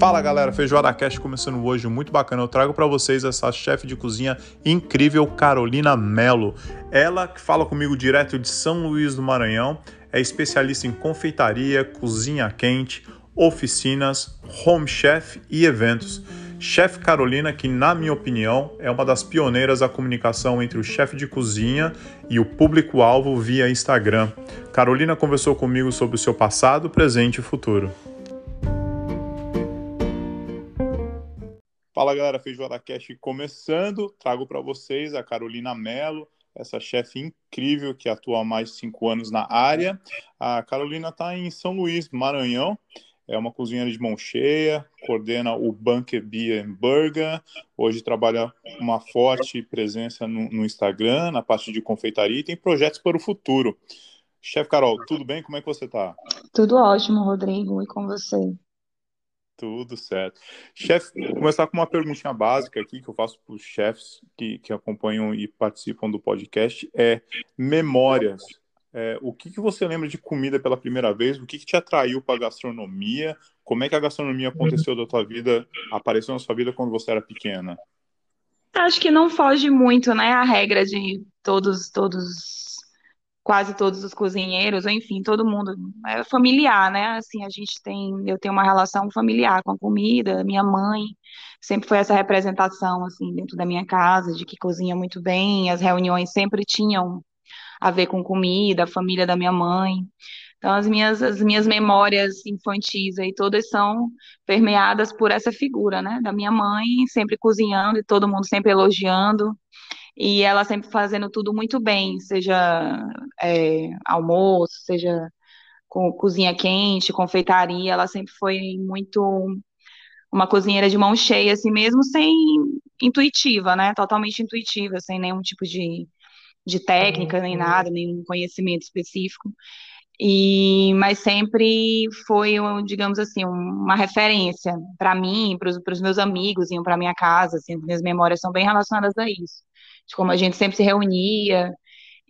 Fala galera, Feijoada Cast começando hoje, muito bacana. Eu trago para vocês essa chefe de cozinha incrível, Carolina Melo. Ela que fala comigo direto de São Luís do Maranhão, é especialista em confeitaria, cozinha quente, oficinas, home chef e eventos. Chef Carolina, que na minha opinião é uma das pioneiras da comunicação entre o chefe de cozinha e o público-alvo via Instagram. Carolina conversou comigo sobre o seu passado, presente e futuro. Fala galera, Feijoada Cash começando. Trago para vocês a Carolina Mello, essa chefe incrível que atua há mais de cinco anos na área. A Carolina está em São Luís, Maranhão é uma cozinheira de mão cheia, coordena o Bunker Beer Burger, hoje trabalha uma forte presença no, no, Instagram, na parte de confeitaria e tem projetos para o futuro. Chefe Carol, tudo bem? Como é que você está? Tudo ótimo, Rodrigo, e com você? Tudo certo. Chefe, começar com uma perguntinha básica aqui que eu faço para os chefes que, que acompanham e participam do podcast, é memórias é, o que, que você lembra de comida pela primeira vez? O que, que te atraiu para a gastronomia? Como é que a gastronomia aconteceu da tua vida, apareceu na sua vida quando você era pequena? Acho que não foge muito, né, a regra de todos, todos, quase todos os cozinheiros, enfim, todo mundo é familiar, né? Assim, a gente tem, eu tenho uma relação familiar com a comida. Minha mãe sempre foi essa representação assim dentro da minha casa de que cozinha muito bem. As reuniões sempre tinham a ver com comida, a família da minha mãe. Então, as minhas, as minhas memórias infantis aí todas são permeadas por essa figura, né? Da minha mãe, sempre cozinhando e todo mundo sempre elogiando. E ela sempre fazendo tudo muito bem, seja é, almoço, seja com cozinha quente, confeitaria. Ela sempre foi muito uma cozinheira de mão cheia, assim mesmo, sem intuitiva, né? Totalmente intuitiva, sem nenhum tipo de de técnica nem nada, nenhum conhecimento específico. E, mas sempre foi, digamos assim, uma referência para mim, para os meus amigos, iam para minha casa, assim, minhas memórias são bem relacionadas a isso, de como a gente sempre se reunia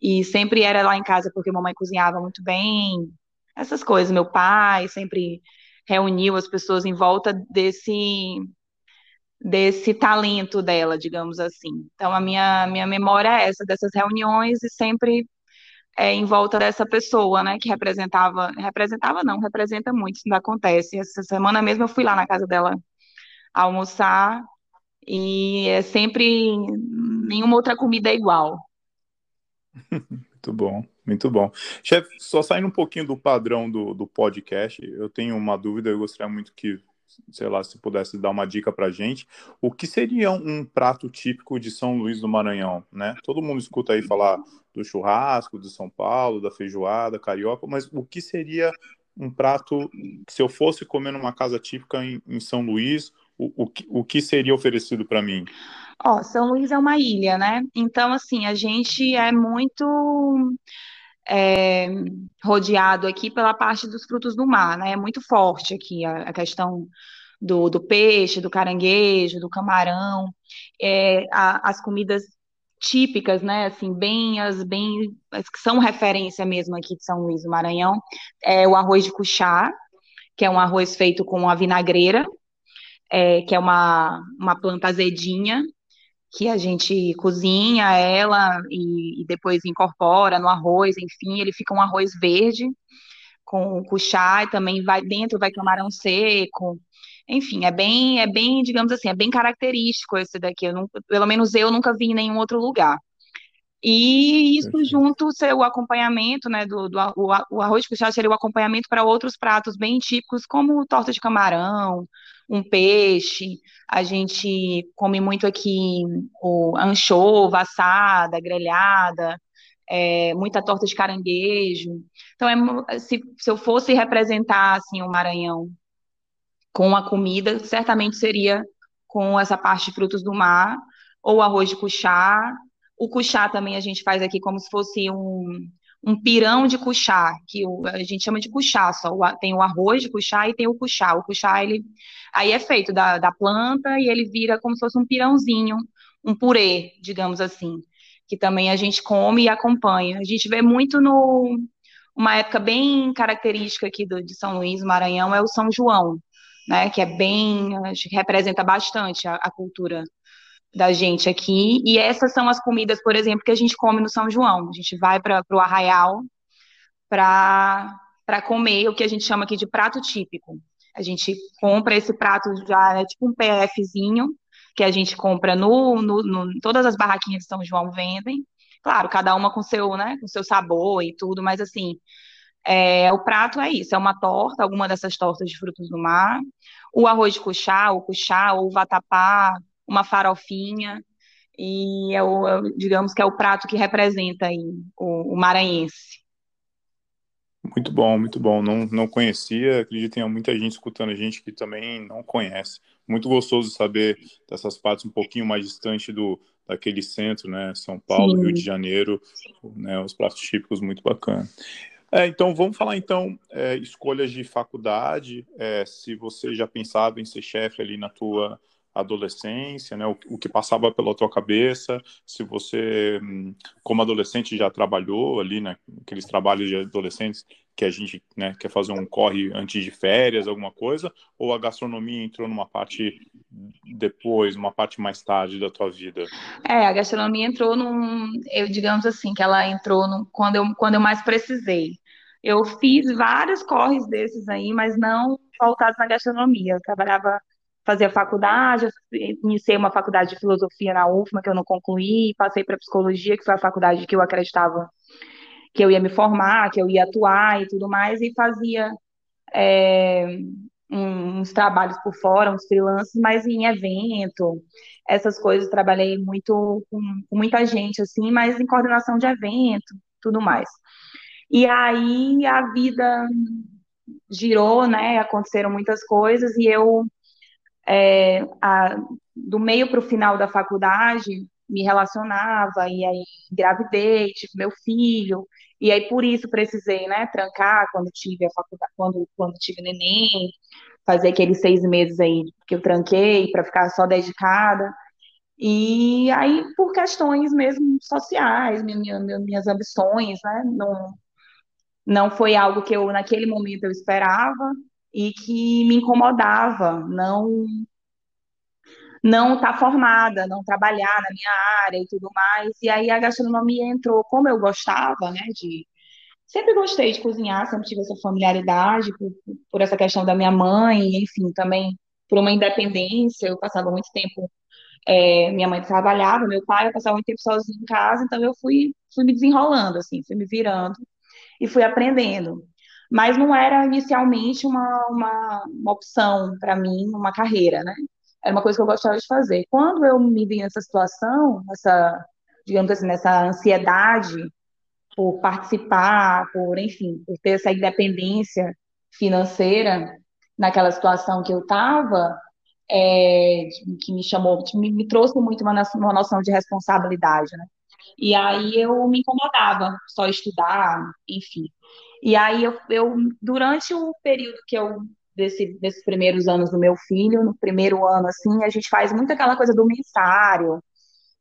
e sempre era lá em casa porque mamãe cozinhava muito bem, essas coisas. Meu pai sempre reuniu as pessoas em volta desse desse talento dela, digamos assim. Então, a minha, minha memória é essa, dessas reuniões e sempre é, em volta dessa pessoa, né, que representava, representava não, representa muito, isso não acontece. Essa semana mesmo eu fui lá na casa dela almoçar e é sempre, nenhuma outra comida é igual. Muito bom, muito bom. Chefe, só saindo um pouquinho do padrão do, do podcast, eu tenho uma dúvida, eu gostaria muito que sei lá, se pudesse dar uma dica para gente, o que seria um prato típico de São Luís do Maranhão, né? Todo mundo escuta aí falar do churrasco de São Paulo, da feijoada, carioca, mas o que seria um prato, se eu fosse comer numa casa típica em, em São Luís, o, o, que seria oferecido para mim? Ó, São Luís é uma ilha, né? Então, assim, a gente é muito é, rodeado aqui pela parte dos frutos do mar, né? É muito forte aqui a, a questão do, do, peixe, do caranguejo, do camarão, é, a, as comidas típicas, né? Assim, bem as bem as que são referência mesmo aqui de São Luís do Maranhão, é o arroz de cuchá, que é um arroz feito com a vinagreira, é, que é uma, uma planta azedinha, que a gente cozinha ela e, e, depois incorpora no arroz, enfim, ele fica um arroz verde com cuchá e também vai dentro vai camarão seco. Enfim, é bem é bem, digamos assim, é bem característico esse daqui. Eu nunca, pelo menos eu nunca vi em nenhum outro lugar. E isso Perfeito. junto ser o acompanhamento, né, do, do o, o arroz de cuchá seria o acompanhamento para outros pratos bem típicos, como torta de camarão, um peixe. A gente come muito aqui o anchova assada, grelhada, é, muita torta de caranguejo. Então, é, se, se eu fosse representar assim o Maranhão com a comida, certamente seria com essa parte de frutos do mar, ou arroz de cuchá, o cuchá também a gente faz aqui como se fosse um, um pirão de cuchá, que a gente chama de cuchá só. tem o arroz de cuchá e tem o cuchá. O cuchá, ele aí é feito da, da planta e ele vira como se fosse um pirãozinho, um purê, digamos assim, que também a gente come e acompanha. A gente vê muito no uma época bem característica aqui do, de São Luís, Maranhão, é o São João. né? Que é bem, acho que representa bastante a, a cultura da gente aqui. E essas são as comidas, por exemplo, que a gente come no São João. A gente vai para o arraial para comer o que a gente chama aqui de prato típico. A gente compra esse prato já, é tipo um PFzinho, que a gente compra no, no, no, todas as barraquinhas de São João vendem. Claro, cada uma com seu, né, com seu sabor e tudo, mas assim, é, o prato é isso, é uma torta, alguma dessas tortas de frutos do mar, o arroz de cuchá, o cuchá, ou o vatapá, uma farofinha, e é o, é digamos que é o prato que representa aí o, o maranhense. Muito bom, muito bom. Não, não conhecia, acredito que tem muita gente escutando a gente que também não conhece. Muito gostoso saber dessas partes um pouquinho mais distante do daquele centro, né? São Paulo, Sim. Rio de Janeiro, né? Os pratos típicos muito bacana. É, então vamos falar então é, escolhas de faculdade. É, se você já pensava em ser chefe ali na tua adolescência, né, o, o, que passava pela tua cabeça, se você, hum, como adolescente, já trabalhou ali, né, aqueles trabalhos de adolescentes que a gente né, quer fazer um corre antes de férias, alguma coisa, ou a gastronomia entrou numa parte depois, uma parte mais tarde da tua vida? É, a gastronomia entrou num, eu digamos assim, que ela entrou num, quando, eu, quando eu mais precisei. Eu fiz vários corres desses aí, mas não voltados na gastronomia. Eu trabalhava fazia faculdade, iniciei uma faculdade de filosofia na UFMA, que eu não concluí, passei para psicologia, que foi a faculdade que eu acreditava que eu ia me formar, que eu ia atuar e tudo mais, e fazia é, uns trabalhos por fora, uns freelances, mas em evento, essas coisas, trabalhei muito com, com muita gente, assim, mas em coordenação de evento, tudo mais. E aí a vida girou, né, aconteceram muitas coisas, e eu é, a, do meio para o final da faculdade, me relacionava, e aí engravidei, tive meu filho, e aí por isso precisei, né, trancar quando tive a faculdade, quando, quando tive neném, fazer aqueles seis meses aí que eu tranquei para ficar só dedicada. E aí, por questões mesmo sociais, minha, minha, minhas ambições, né, não, não foi algo que eu, naquele momento, eu esperava, e que me incomodava não não estar tá formada, não trabalhar na minha área e tudo mais. E aí a gastronomia entrou, como eu gostava, né, de sempre gostei de cozinhar, sempre tive essa familiaridade por, por essa questão da minha mãe, enfim, também por uma independência, eu passava muito tempo é, minha mãe trabalhava, meu pai, eu passava muito tempo sozinho em casa, então eu fui, fui me desenrolando, assim, fui me virando e fui aprendendo mas não era inicialmente uma, uma, uma opção para mim, uma carreira, né? Era uma coisa que eu gostava de fazer. Quando eu me vi nessa situação, nessa, digamos assim, nessa ansiedade por participar, por, enfim, por ter essa independência financeira naquela situação que eu estava, é, que me chamou, me, me trouxe muito uma, uma noção de responsabilidade, né? E aí eu me incomodava só estudar, enfim. E aí eu, eu durante o período que eu desse, desses primeiros anos do meu filho, no primeiro ano assim, a gente faz muito aquela coisa do mensário,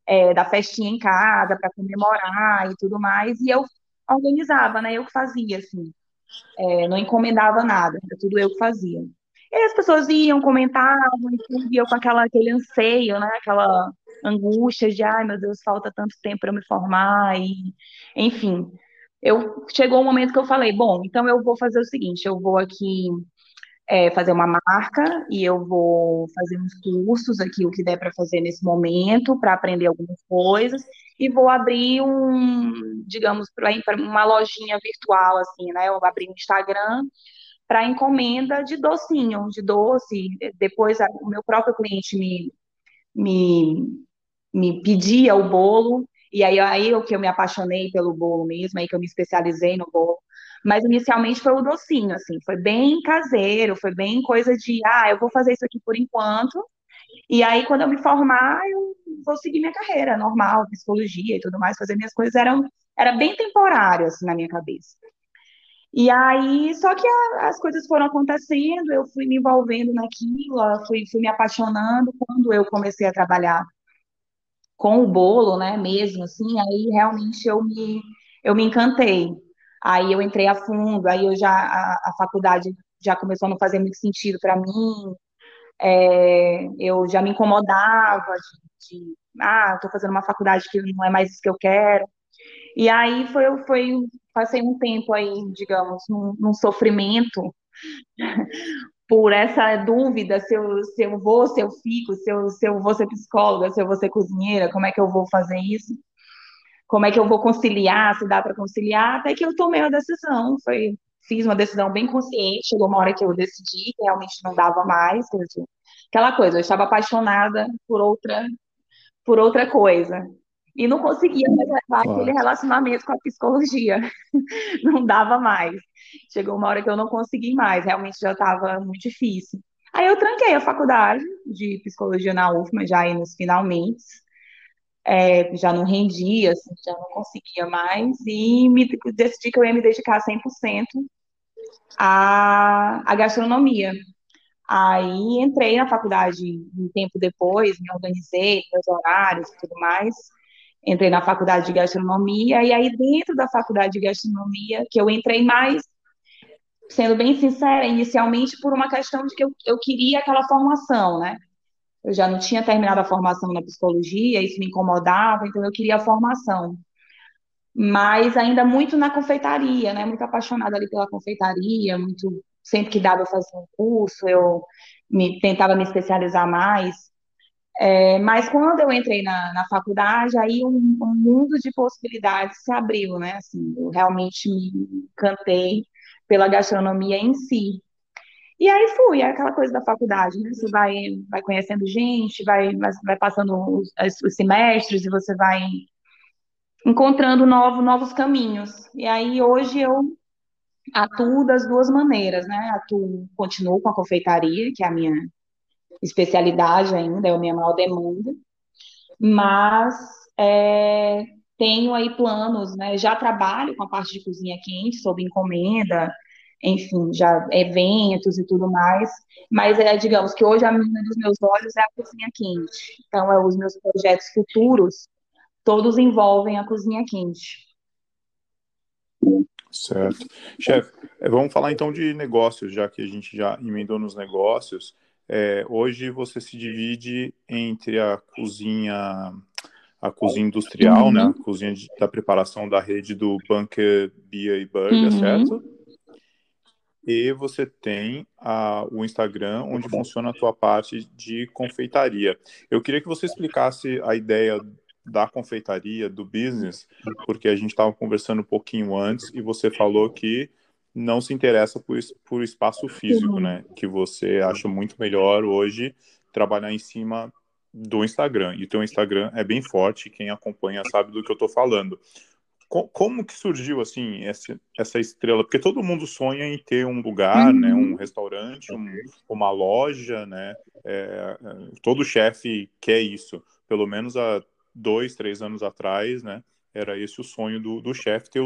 é, da festinha em casa para comemorar e tudo mais, e eu organizava, né? Eu que fazia assim, é, não encomendava nada, era tudo eu que fazia. E as pessoas iam, comentavam, e eu com aquela, aquele anseio, né? Aquela angústia de, ai meu Deus, falta tanto tempo para eu me formar, e enfim eu chegou um momento que eu falei, bom, então eu vou fazer o seguinte, eu vou aqui é, fazer uma marca e eu vou fazer uns cursos aqui, o que der para fazer nesse momento, para aprender algumas coisas, e vou abrir um, digamos, uma lojinha virtual, assim, né? Eu vou abrir um Instagram para encomenda de docinho, de doce. Depois o meu próprio cliente me, me, me pedia o bolo e aí, aí o que eu me apaixonei pelo bolo mesmo, aí que eu me especializei no bolo. Mas inicialmente foi o docinho, assim, foi bem caseiro, foi bem coisa de, ah, eu vou fazer isso aqui por enquanto. E aí, quando eu me formar, eu vou seguir minha carreira normal, psicologia e tudo mais, fazer minhas coisas. Era, era bem temporário, assim, na minha cabeça. E aí, só que a, as coisas foram acontecendo, eu fui me envolvendo naquilo, fui, fui me apaixonando. Quando eu comecei a trabalhar com o bolo, né, mesmo, assim, aí realmente eu me, eu me encantei. Aí eu entrei a fundo, aí eu já, a, a faculdade já começou a não fazer muito sentido para mim. É, eu já me incomodava de, de ah, estou fazendo uma faculdade que não é mais isso que eu quero. E aí foi, foi passei um tempo aí, digamos, num, num sofrimento por essa dúvida se eu, se eu vou, se eu fico, se eu, se eu vou ser psicóloga, se eu vou ser cozinheira, como é que eu vou fazer isso? Como é que eu vou conciliar, se dá para conciliar? Até que eu tomei a decisão, foi fiz uma decisão bem consciente, chegou uma hora que eu decidi que realmente não dava mais, aquela coisa, eu estava apaixonada por outra por outra coisa. E não conseguia mais levar claro. aquele relacionamento com a psicologia. não dava mais. Chegou uma hora que eu não consegui mais, realmente já estava muito difícil. Aí eu tranquei a faculdade de psicologia na UFMA, já aí nos finalmente. É, já não rendia, assim, já não conseguia mais, e me, decidi que eu ia me dedicar 100% à, à gastronomia. Aí entrei na faculdade um tempo depois, me organizei, meus horários e tudo mais. Entrei na faculdade de gastronomia, e aí dentro da faculdade de gastronomia, que eu entrei mais, sendo bem sincera, inicialmente por uma questão de que eu, eu queria aquela formação, né? Eu já não tinha terminado a formação na psicologia, isso me incomodava, então eu queria a formação. Mas ainda muito na confeitaria, né? Muito apaixonada ali pela confeitaria, muito sempre que dava fazia um curso, eu me, tentava me especializar mais. É, mas quando eu entrei na, na faculdade, aí um, um, mundo de possibilidades se abriu, né? Assim, eu realmente me encantei pela gastronomia em si. E aí fui, é aquela coisa da faculdade, né? Você vai, vai conhecendo gente, vai, vai passando os, os semestres e você vai encontrando novo, novos caminhos. E aí hoje eu atuo das duas maneiras, né? Atuo, continuo com a confeitaria, que é a minha especialidade ainda, é a minha maior demanda, mas é, tenho aí planos, né? Já trabalho com a parte de cozinha quente, sob encomenda, enfim, já eventos e tudo mais, mas é, digamos que hoje a menina dos meus olhos é a cozinha quente. Então, é, os meus projetos futuros todos envolvem a cozinha quente. Certo. Chefe, é, vamos falar então de negócios, já que a gente já emendou nos negócios. É, hoje você se divide entre a cozinha a cozinha industrial, né? uhum. né? A cozinha de, da preparação da rede do Bunker Beer e Burger, uhum. certo? E você tem a, o Instagram, onde funciona a tua parte de confeitaria. Eu queria que você explicasse a ideia da confeitaria, do business, porque a gente estava conversando um pouquinho antes e você falou que não se interessa por, por espaço físico, né? Que você acha muito melhor hoje trabalhar em cima do Instagram. E o teu Instagram é bem forte, quem acompanha sabe do que eu estou falando. Como que surgiu assim essa, essa estrela? Porque todo mundo sonha em ter um lugar, né, um restaurante, um, uma loja, né? É, é todo chefe quer isso. Pelo menos há dois, três anos atrás, né? Era esse o sonho do, do chefe, ter,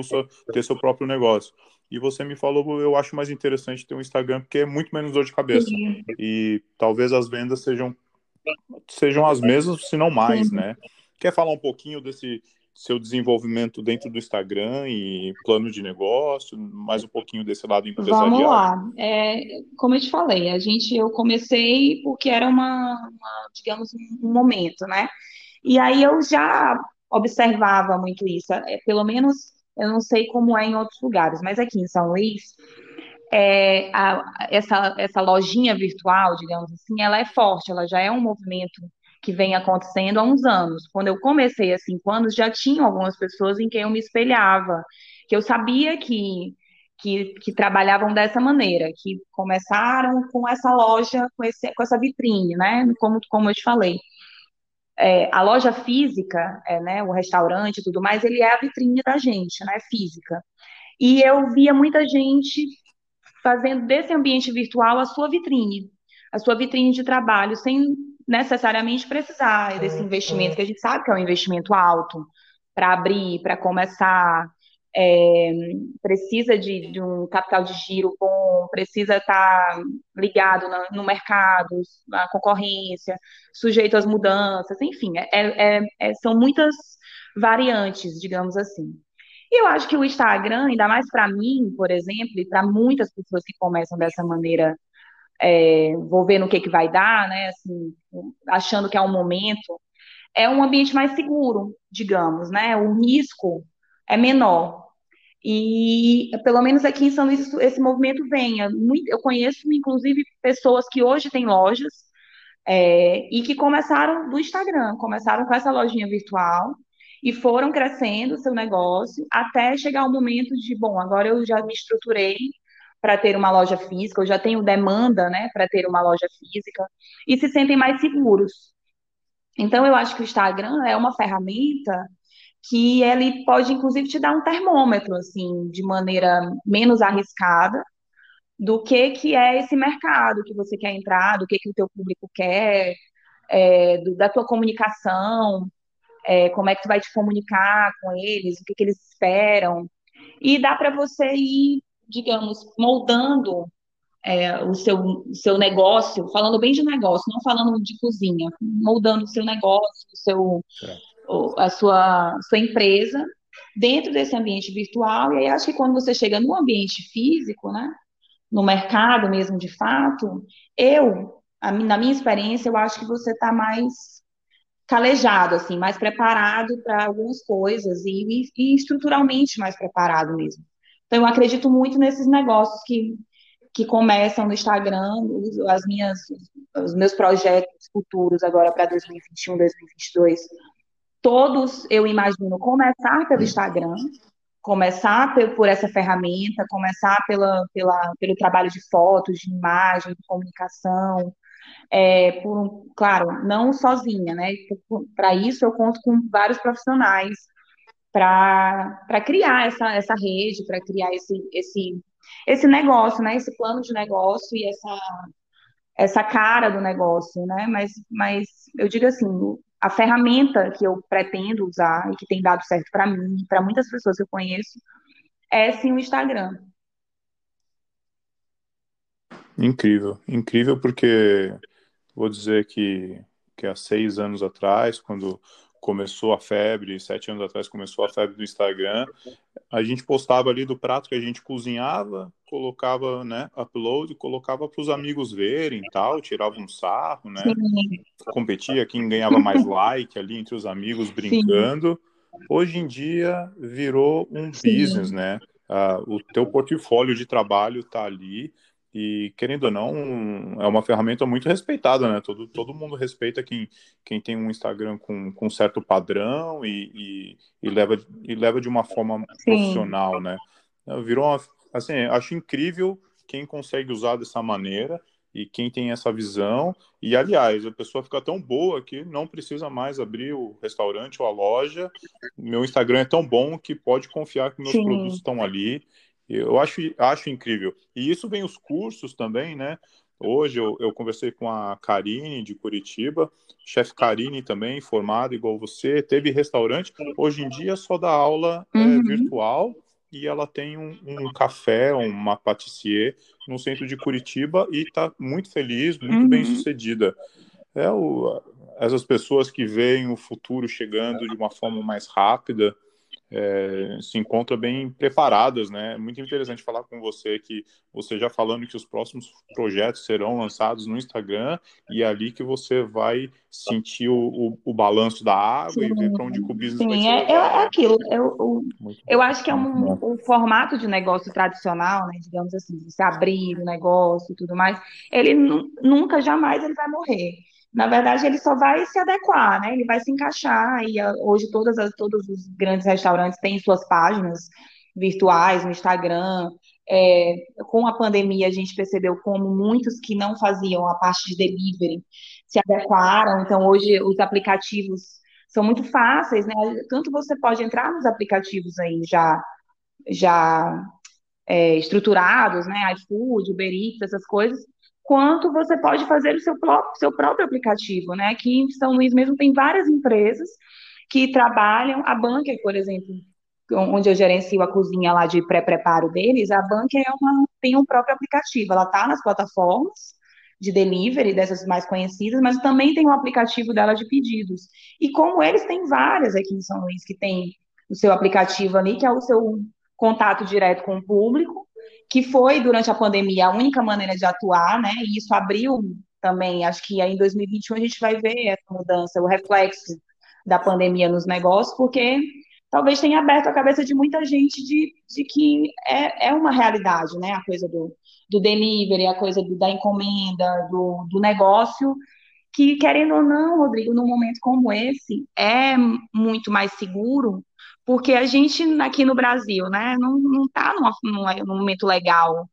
ter seu próprio negócio. E você me falou, eu acho mais interessante ter um Instagram, porque é muito menos dor de cabeça. Sim. E talvez as vendas sejam, sejam as mesmas, se não mais, Sim. né? Quer falar um pouquinho desse seu desenvolvimento dentro do Instagram e plano de negócio, mais um pouquinho desse lado empresarial? Vamos lá. É, como eu te falei, a gente, eu comecei porque era uma, uma digamos, um momento, né? E aí eu já observava muito isso, é, pelo menos eu não sei como é em outros lugares, mas aqui em São Luís, é, a, essa, essa lojinha virtual, digamos assim, ela é forte, ela já é um movimento que vem acontecendo há uns anos. Quando eu comecei há cinco anos, já tinham algumas pessoas em quem eu me espelhava, que eu sabia que, que, que trabalhavam dessa maneira, que começaram com essa loja, com, esse, com essa vitrine, né? Como, como eu te falei é, a loja física, é, né, o restaurante e tudo mais, ele é a vitrine da gente, né, física. E eu via muita gente fazendo desse ambiente virtual a sua vitrine, a sua vitrine de trabalho, sem necessariamente precisar desse investimento, que a gente sabe que é um investimento alto, para abrir, para começar, é, precisa de, de, um capital de giro bom, precisa estar ligado no, no mercado, na concorrência, sujeito às mudanças, enfim, é, é, é, são muitas variantes, digamos assim. E eu acho que o Instagram, ainda mais para mim, por exemplo, e para muitas pessoas que começam dessa maneira, é, vou ver no que, que vai dar, né? Assim, achando que é um momento, é um ambiente mais seguro, digamos, né? O risco é menor. E pelo menos aqui em São Luís esse movimento vem. Eu conheço, inclusive, pessoas que hoje têm lojas é, e que começaram do Instagram, começaram com essa lojinha virtual e foram crescendo o seu negócio até chegar o momento de, bom, agora eu já me estruturei para ter uma loja física, eu já tenho demanda, né, para ter uma loja física e se sentem mais seguros. Então eu acho que o Instagram é uma ferramenta que ele pode inclusive te dar um termômetro assim, de maneira menos arriscada do que que é esse mercado que você quer entrar, do que que o teu público quer, é, do, da tua comunicação, é, como é que tu vai te comunicar com eles, o que, que eles esperam. E dá para você ir, digamos, moldando é, o seu, seu negócio, falando bem de negócio, não falando de cozinha, moldando o seu negócio, o seu, a sua, sua empresa dentro desse ambiente virtual. E aí acho que quando você chega no ambiente físico, né, no mercado mesmo de fato, eu, na minha experiência, eu acho que você está mais calejado, assim, mais preparado para algumas coisas e, e, estruturalmente mais preparado mesmo. Então, eu acredito muito nesses negócios que, que começam no Instagram, as minhas, os meus projetos futuros agora para 2021, 2022, todos eu imagino começar pelo Instagram, começar por essa ferramenta, começar pela, pela, pelo trabalho de fotos, de imagem, de comunicação, é, por, claro, não sozinha, né? Para isso eu conto com vários profissionais para criar essa, essa rede, para criar esse, esse, esse negócio, né? Esse plano de negócio e essa, essa cara do negócio, né? Mas, mas eu digo assim, a ferramenta que eu pretendo usar e que tem dado certo para mim, para muitas pessoas que eu conheço, é sim o Instagram. Incrível, incrível porque vou dizer que, que há seis anos atrás, quando começou a febre, sete anos atrás começou a febre do Instagram, a gente postava ali do prato que a gente cozinhava, colocava, né, upload, colocava para os amigos verem tal, tirava um sarro, né, Sim. competia quem ganhava mais like ali entre os amigos brincando. Sim. Hoje em dia virou um Sim. business, né, uh, o teu portfólio de trabalho está ali, e, querendo ou não, é uma ferramenta muito respeitada, né? Todo, todo mundo respeita quem, quem tem um Instagram com, com certo padrão e, e, e leva, e leva de uma forma Sim. profissional, né? Virou uma, assim, acho incrível quem consegue usar dessa maneira e quem tem essa visão. E, aliás, a pessoa fica tão boa que não precisa mais abrir o restaurante ou a loja. Meu Instagram é tão bom que pode confiar que meus Sim. produtos estão ali eu acho, acho incrível. E isso vem os cursos também, né? Hoje eu, eu conversei com a Karine de Curitiba, chefe Karine também, formada igual você, teve restaurante. Hoje em dia só dá aula é, uhum. é, virtual e ela tem um, um, café, uma patissier no centro de Curitiba e está muito feliz, muito uhum. bem sucedida. É o, essas pessoas que veem o futuro chegando de uma forma mais rápida, é, se encontram bem preparadas, né? É muito interessante falar com você que você já falando que os próximos projetos serão lançados no Instagram e é ali que você vai sentir o, o, o balanço da água sim, e ver para onde o business sim, vai te é, é, é aquilo. Eu, eu acho que é um, um, formato de negócio tradicional, né? Digamos assim, você abrir o negócio e tudo mais. Ele nunca, jamais ele vai morrer na verdade, ele só vai se adequar, né? Ele vai se encaixar. E ah, hoje todas as, todos os grandes restaurantes têm suas páginas virtuais no Instagram. É, com a pandemia, a gente percebeu como muitos que não faziam a parte de delivery se adequaram. Então, hoje os aplicativos são muito fáceis, né? Tanto você pode entrar nos aplicativos aí já, já é, estruturados, né? iFood, Uber Eats, essas coisas, quanto você pode fazer o seu próprio, seu próprio aplicativo, né? Aqui em São Luís mesmo tem várias empresas que trabalham, a Bunker, por exemplo, onde eu gerencio a cozinha lá de pré-preparo deles, a Bunker é uma, tem um próprio aplicativo, ela está nas plataformas de delivery, dessas mais conhecidas, mas também tem um aplicativo dela de pedidos. E como eles têm várias aqui em São Luís, que tem o seu aplicativo ali, que é o seu contato direto com o público, que foi, durante a pandemia, a única maneira de atuar, né? E isso abriu também, acho que em 2021 a gente vai ver essa mudança, o reflexo da pandemia nos negócios, porque talvez tenha aberto a cabeça de muita gente de, de que é, é uma realidade, né? A coisa do, do delivery, a coisa do, da encomenda, do, do negócio, que, querendo ou não, Rodrigo, num momento como esse, é muito mais seguro, porque a gente aqui no Brasil, né, não está num, num momento legal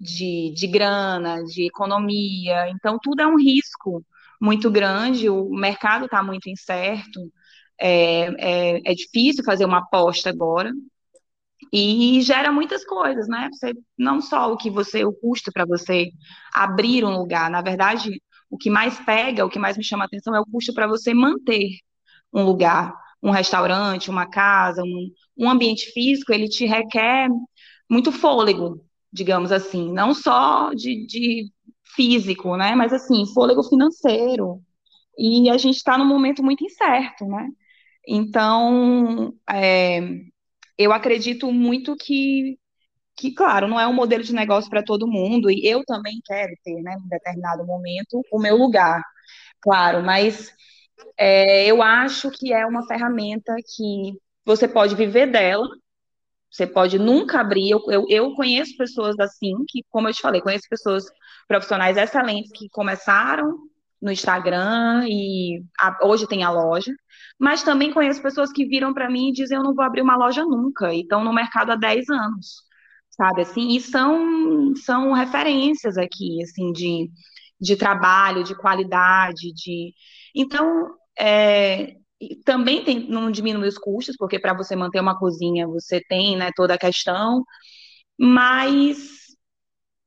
de, de grana, de economia, então tudo é um risco muito grande, o mercado está muito incerto, é, é, é difícil fazer uma aposta agora, e gera muitas coisas, né? Você, não só o que você, o custo para você abrir um lugar, na verdade, o que mais pega, o que mais me chama atenção é o custo para você manter um lugar, um restaurante, uma casa, um, um ambiente físico, ele te requer muito fôlego, digamos assim, não só de, de físico, né? Mas assim, fôlego financeiro. E a gente está num momento muito incerto, né? Então, é, eu acredito muito que, que, claro, não é um modelo de negócio para todo mundo, e eu também quero ter, né, em determinado momento, o meu lugar, claro, mas é, eu acho que é uma ferramenta que você pode viver dela, você pode nunca abrir. Eu, eu, eu, conheço pessoas assim, que, como eu te falei, conheço pessoas profissionais excelentes que começaram no Instagram e a, hoje tem a loja, mas também conheço pessoas que viram para mim e dizem: Eu não vou abrir uma loja nunca, e estão no mercado há 10 anos, sabe? Assim, e são, são referências aqui, assim, de, de trabalho, de qualidade, de. Então, é, também tem, não diminui os custos, porque para você manter uma cozinha você tem né, toda a questão, mas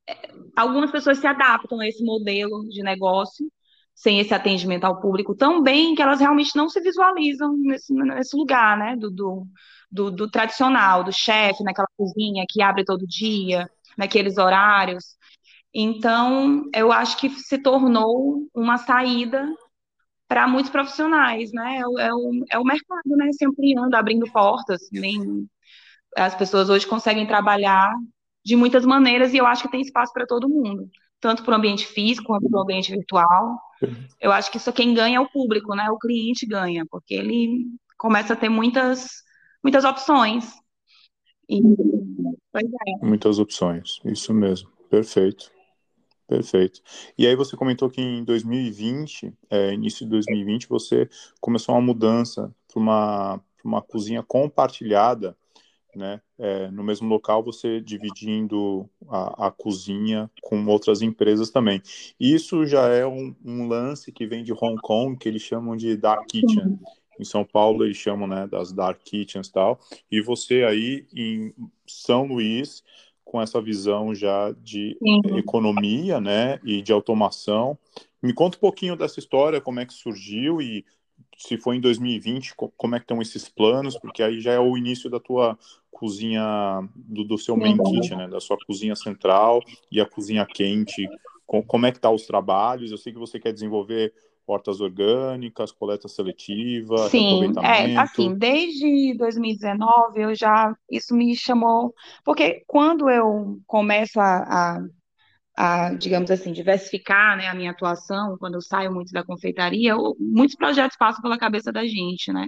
é, algumas pessoas se adaptam a esse modelo de negócio sem esse atendimento ao público tão bem que elas realmente não se visualizam nesse, nesse lugar, né, do, do, do, do tradicional, do chefe naquela cozinha que abre todo dia, naqueles horários. Então, eu acho que se tornou uma saída para muitos profissionais, né? É o, é, o, é o mercado, né? Se ampliando, abrindo portas. Nem, as pessoas hoje conseguem trabalhar de muitas maneiras e eu acho que tem espaço para todo mundo tanto para o ambiente físico quanto para o ambiente virtual. Eu acho que isso quem ganha é o público, né? O cliente ganha, porque ele começa a ter muitas, muitas opções. E, é. Muitas opções, isso mesmo. Perfeito. Perfeito. E aí você comentou que em 2020, é, início de 2020, você começou uma mudança para uma, uma cozinha compartilhada né? É, no mesmo local, você dividindo a, a, cozinha com outras empresas também. Isso já é um, um, lance que vem de Hong Kong, que eles chamam de Dark Kitchen. Em São Paulo, eles chamam né, das Dark Kitchens e tal. E você aí em São Luís, com essa visão já de Sim. economia né, e de automação. Me conta um pouquinho dessa história, como é que surgiu e se foi em 2020, como é que estão esses planos? Porque aí já é o início da tua cozinha, do, do seu main kitchen, né? Da sua cozinha central e a cozinha quente. como é que tá os trabalhos? Eu sei que você quer desenvolver hortas orgânicas, coleta seletiva, Sim, é, assim, desde 2019 eu já, isso me chamou, porque quando eu começo a, a a, digamos assim, diversificar né, a minha atuação, quando eu saio muito da confeitaria, muitos projetos passam pela cabeça da gente, né?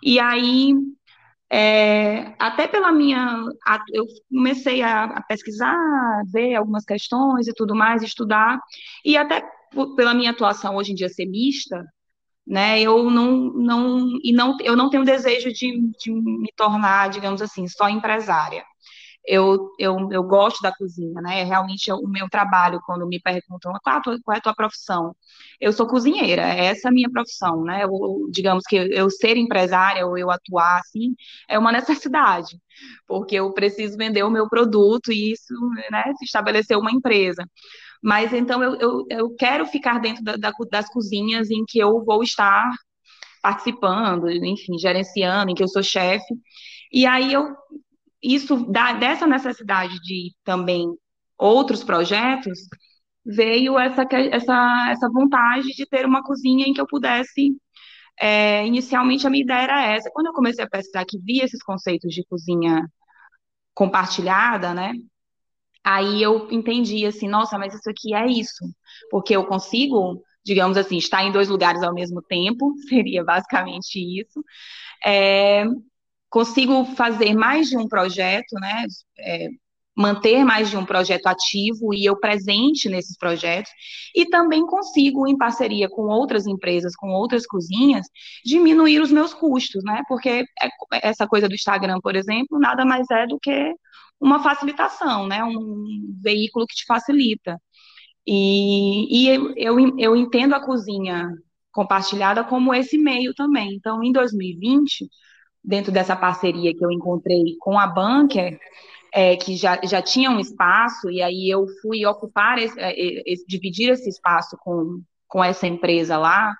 E aí, é, até pela minha. Eu comecei a, a, pesquisar, ver algumas questões e tudo mais, estudar, e até pela minha atuação hoje em dia ser mista, né, eu não, não, e não, eu não tenho desejo de, de me tornar, digamos assim, só empresária eu, eu, eu gosto da cozinha, né? É o meu trabalho, quando me perguntam qual, tua, qual é a tua profissão. Eu sou cozinheira, essa é a minha profissão, né? Eu, digamos que eu ser empresária ou eu atuar assim é uma necessidade, porque eu preciso vender o meu produto e isso, né, se estabelecer uma empresa. Mas então eu, eu, eu quero ficar dentro da, da, das cozinhas em que eu vou estar participando, enfim, gerenciando, em que eu sou chefe. E aí eu isso da, dessa necessidade de também outros projetos veio essa, essa, essa vontade de ter uma cozinha em que eu pudesse é, inicialmente a minha ideia era essa. Quando eu comecei a pesquisar, que vi esses conceitos de cozinha compartilhada, né? Aí eu entendi assim, nossa, mas isso aqui é isso, porque eu consigo, digamos assim, estar em dois lugares ao mesmo tempo, seria basicamente isso. É, consigo fazer mais de um projeto, né? É, manter mais de um projeto ativo e eu presente nesses projetos, e também consigo, em parceria com outras empresas, com outras cozinhas, diminuir os meus custos, né? Porque é, essa coisa do Instagram, por exemplo, nada mais é do que uma facilitação, né? Um veículo que te facilita. E, e eu, eu, entendo a cozinha compartilhada como esse meio também. Então, em 2020, dentro dessa parceria que eu encontrei com a Banker, é, que já, já tinha um espaço, e aí eu fui ocupar, esse, é, dividir esse espaço com, com essa empresa lá,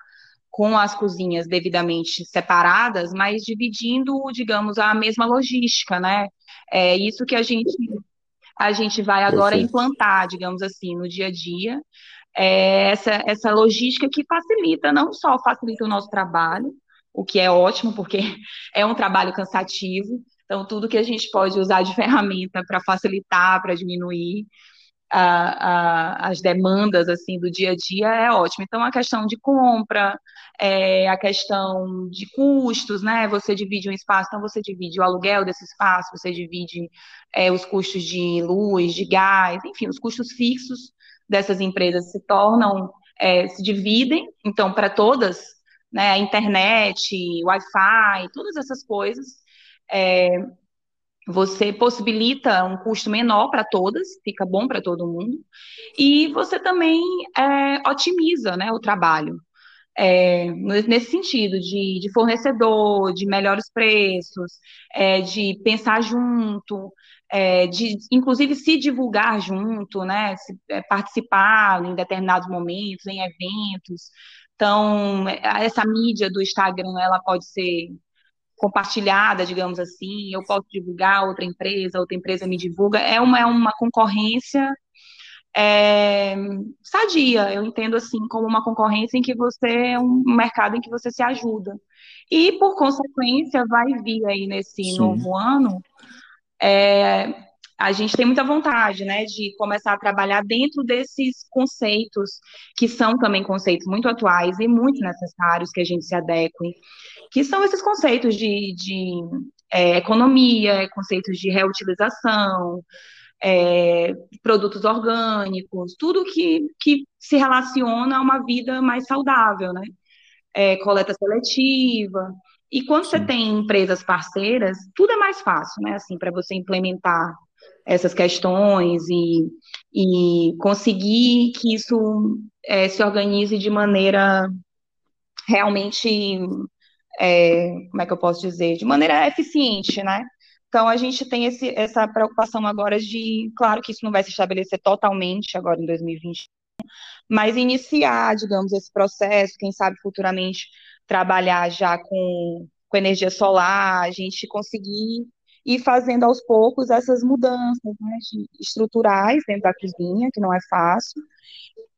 com as cozinhas devidamente separadas, mas dividindo, digamos, a mesma logística, né? É isso que a gente a gente vai agora Perfeito. implantar, digamos assim, no dia a dia, é essa, essa logística que facilita, não só facilita o nosso trabalho, o que é ótimo, porque é um trabalho cansativo, então tudo que a gente pode usar de ferramenta para facilitar, para diminuir, a, a, as demandas assim do dia a dia é ótimo. Então a questão de compra, é, a questão de custos, né? Você divide um espaço, então você divide o aluguel desse espaço, você divide é, os custos de luz, de gás, enfim, os custos fixos dessas empresas se tornam, é, se dividem, então para todas, né? A internet, Wi-Fi, todas essas coisas. É, você possibilita um custo menor para todas, fica bom para todo mundo, e você também é, otimiza né, o trabalho. É, nesse sentido, de, de, fornecedor, de melhores preços, é, de pensar junto, é, de inclusive se divulgar junto, né, se, é, participar em determinados momentos, em eventos. Então, essa mídia do Instagram, ela pode ser compartilhada, digamos assim, eu posso divulgar outra empresa, outra empresa me divulga, é uma, é uma concorrência é, sadia, eu entendo assim como uma concorrência em que você é um mercado em que você se ajuda. E, por consequência, vai vir aí nesse Sim. novo ano, é, a gente tem muita vontade, né, de começar a trabalhar dentro desses conceitos, que são também conceitos muito atuais e muito necessários que a gente se adeque que são esses conceitos de, de é, economia, conceitos de reutilização, é, produtos orgânicos, tudo que, que se relaciona a uma vida mais saudável, né? É, coleta seletiva. E quando Sim. você tem empresas parceiras, tudo é mais fácil, né? Assim, para você implementar essas questões e, e conseguir que isso é, se organize de maneira realmente é, como é que eu posso dizer, de maneira eficiente, né? Então, a gente tem esse, essa preocupação agora de, claro que isso não vai se estabelecer totalmente agora em 2021, mas iniciar, digamos, esse processo, quem sabe futuramente trabalhar já com, com energia solar, a gente conseguir ir fazendo aos poucos essas mudanças né, estruturais dentro da cozinha, que não é fácil,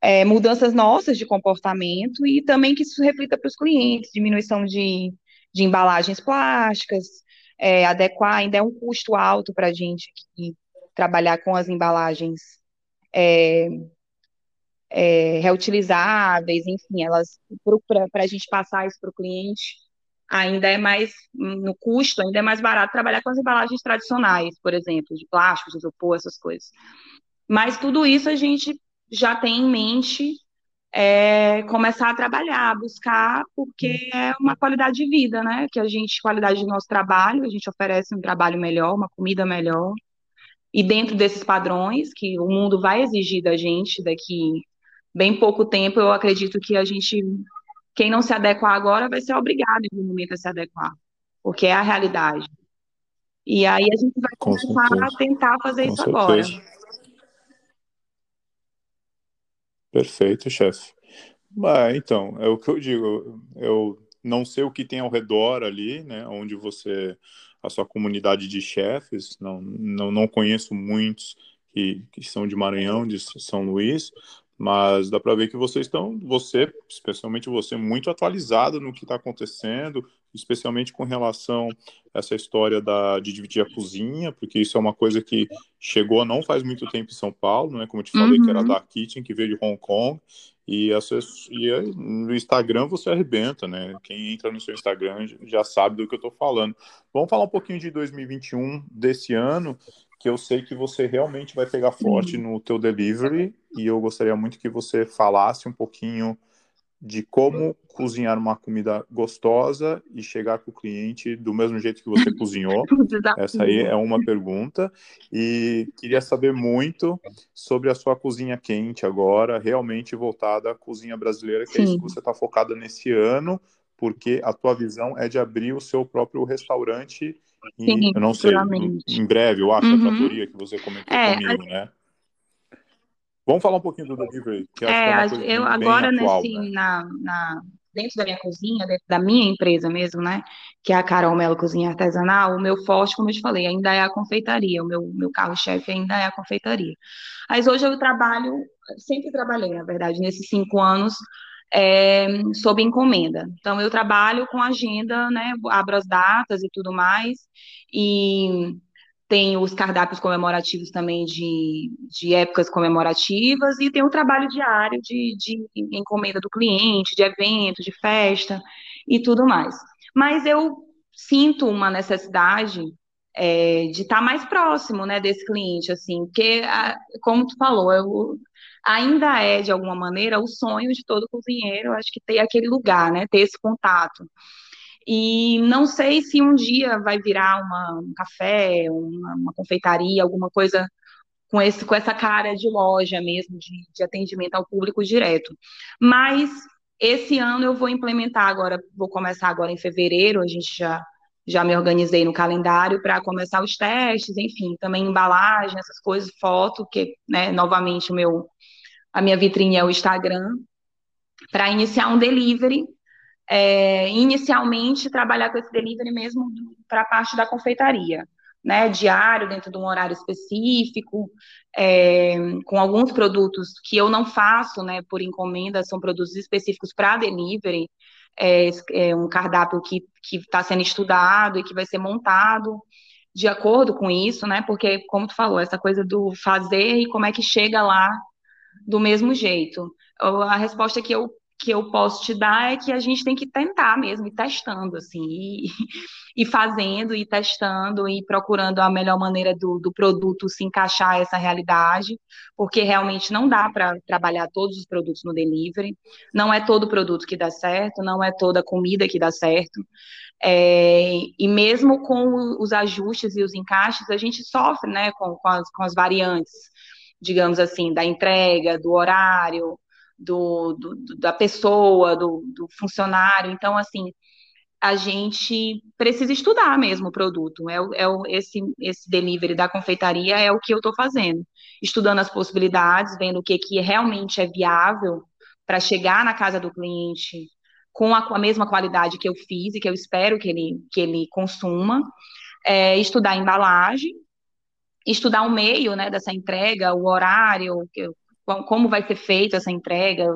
é, mudanças nossas de comportamento e também que isso reflita para os clientes, diminuição de, de embalagens plásticas, é, adequar, ainda é um custo alto para a gente aqui, trabalhar com as embalagens é, é reutilizáveis, enfim, elas para a gente passar isso para o cliente ainda é mais no custo, ainda é mais barato trabalhar com as embalagens tradicionais, por exemplo, de plástico, de isopor, essas coisas. Mas tudo isso a gente já tem em mente é, começar a trabalhar, buscar, porque é uma qualidade de vida, né? Que a gente, qualidade do nosso trabalho, a gente oferece um trabalho melhor, uma comida melhor, e dentro desses padrões que o mundo vai exigir da gente daqui bem pouco tempo, eu acredito que a gente, quem não se adequar agora, vai ser obrigado em algum momento a se adequar, porque é a realidade. E aí a gente vai Com começar certeza. a tentar fazer Com isso certeza. agora. Perfeito, chefe. Ah, então, é o que eu digo. Eu não sei o que tem ao redor ali, né? Onde você, a sua comunidade de chefes, não, não, não conheço muitos que, que são de Maranhão, de São Luís, mas dá para ver que vocês estão, você, especialmente você, muito atualizado no que está acontecendo, especialmente com relação a essa história da, de dividir a cozinha, porque isso é uma coisa que chegou não faz muito tempo em São Paulo, né? Como eu te falei, uhum. que era da Kitchen, que veio de Hong Kong, e, essa, e no Instagram você arrebenta, né? Quem entra no seu Instagram já sabe do que eu estou falando. Vamos falar um pouquinho de 2021 desse ano que eu sei que você realmente vai pegar forte uhum. no teu delivery e eu gostaria muito que você falasse um pouquinho de como cozinhar uma comida gostosa e chegar para o cliente do mesmo jeito que você cozinhou. Essa aí é uma pergunta. E queria saber muito sobre a sua cozinha quente agora, realmente voltada à cozinha brasileira, que Sim. é isso que você está focada nesse ano, porque a tua visão é de abrir o seu próprio restaurante Sim, eu não sei, em breve, eu acho, uhum. a tratoria que você comentou é, comigo, né? Vamos falar um pouquinho do delivery, que é, que é eu agora atual, nesse, né? na, na, dentro da minha cozinha, dentro da minha empresa mesmo, né, que é a Carol Melo Cozinha Artesanal, o meu forte, como eu te falei, ainda é a confeitaria, o meu, meu carro-chefe ainda é a confeitaria. Mas hoje eu trabalho, sempre trabalhei, na verdade, nesses cinco anos, é, sob encomenda. Então, eu trabalho com agenda, né, abro as datas e tudo mais, e tem os cardápios comemorativos também de, de épocas comemorativas, e tem o trabalho diário de, de encomenda do cliente, de evento, de festa e tudo mais. Mas eu sinto uma necessidade é, de estar mais próximo, né, desse cliente, assim, porque, como tu falou, eu, ainda é, de alguma maneira, o sonho de todo cozinheiro, acho que ter aquele lugar, né, ter esse contato. E não sei se um dia vai virar uma, um café, uma, uma confeitaria, alguma coisa com, esse, com essa cara de loja mesmo, de, de atendimento ao público direto. Mas esse ano eu vou implementar agora, vou começar agora em fevereiro, a gente já já me organizei no calendário para começar os testes, enfim, também embalagem, essas coisas, foto, que, né, novamente, o meu, a minha vitrine é o Instagram, para iniciar um delivery, é, inicialmente trabalhar com esse delivery mesmo para a parte da confeitaria, né, diário, dentro de um horário específico, é, com alguns produtos que eu não faço, né, por encomenda, são produtos específicos para delivery, é, é um cardápio que está sendo estudado e que vai ser montado de acordo com isso, né? Porque, como tu falou, essa coisa do fazer e como é que chega lá do mesmo jeito. A resposta que eu que eu posso te dar é que a gente tem que tentar mesmo, ir testando, assim, e, e fazendo, e testando, e procurando a melhor maneira do, do produto se encaixar essa realidade, porque realmente não dá para trabalhar todos os produtos no delivery, não é todo produto que dá certo, não é toda comida que dá certo, é, e mesmo com os ajustes e os encaixes, a gente sofre, né, com, com, as, com as variantes, digamos assim, da entrega, do horário, do, do, da pessoa, do, do funcionário. Então, assim, a gente precisa estudar mesmo o produto. É, é o, esse, esse delivery da confeitaria é o que eu estou fazendo. Estudando as possibilidades, vendo o que, que realmente é viável para chegar na casa do cliente com a, com a, mesma qualidade que eu fiz e que eu espero que ele, que ele consuma. É, estudar a embalagem, estudar o meio né, dessa entrega, o horário, como vai ser feita essa entrega,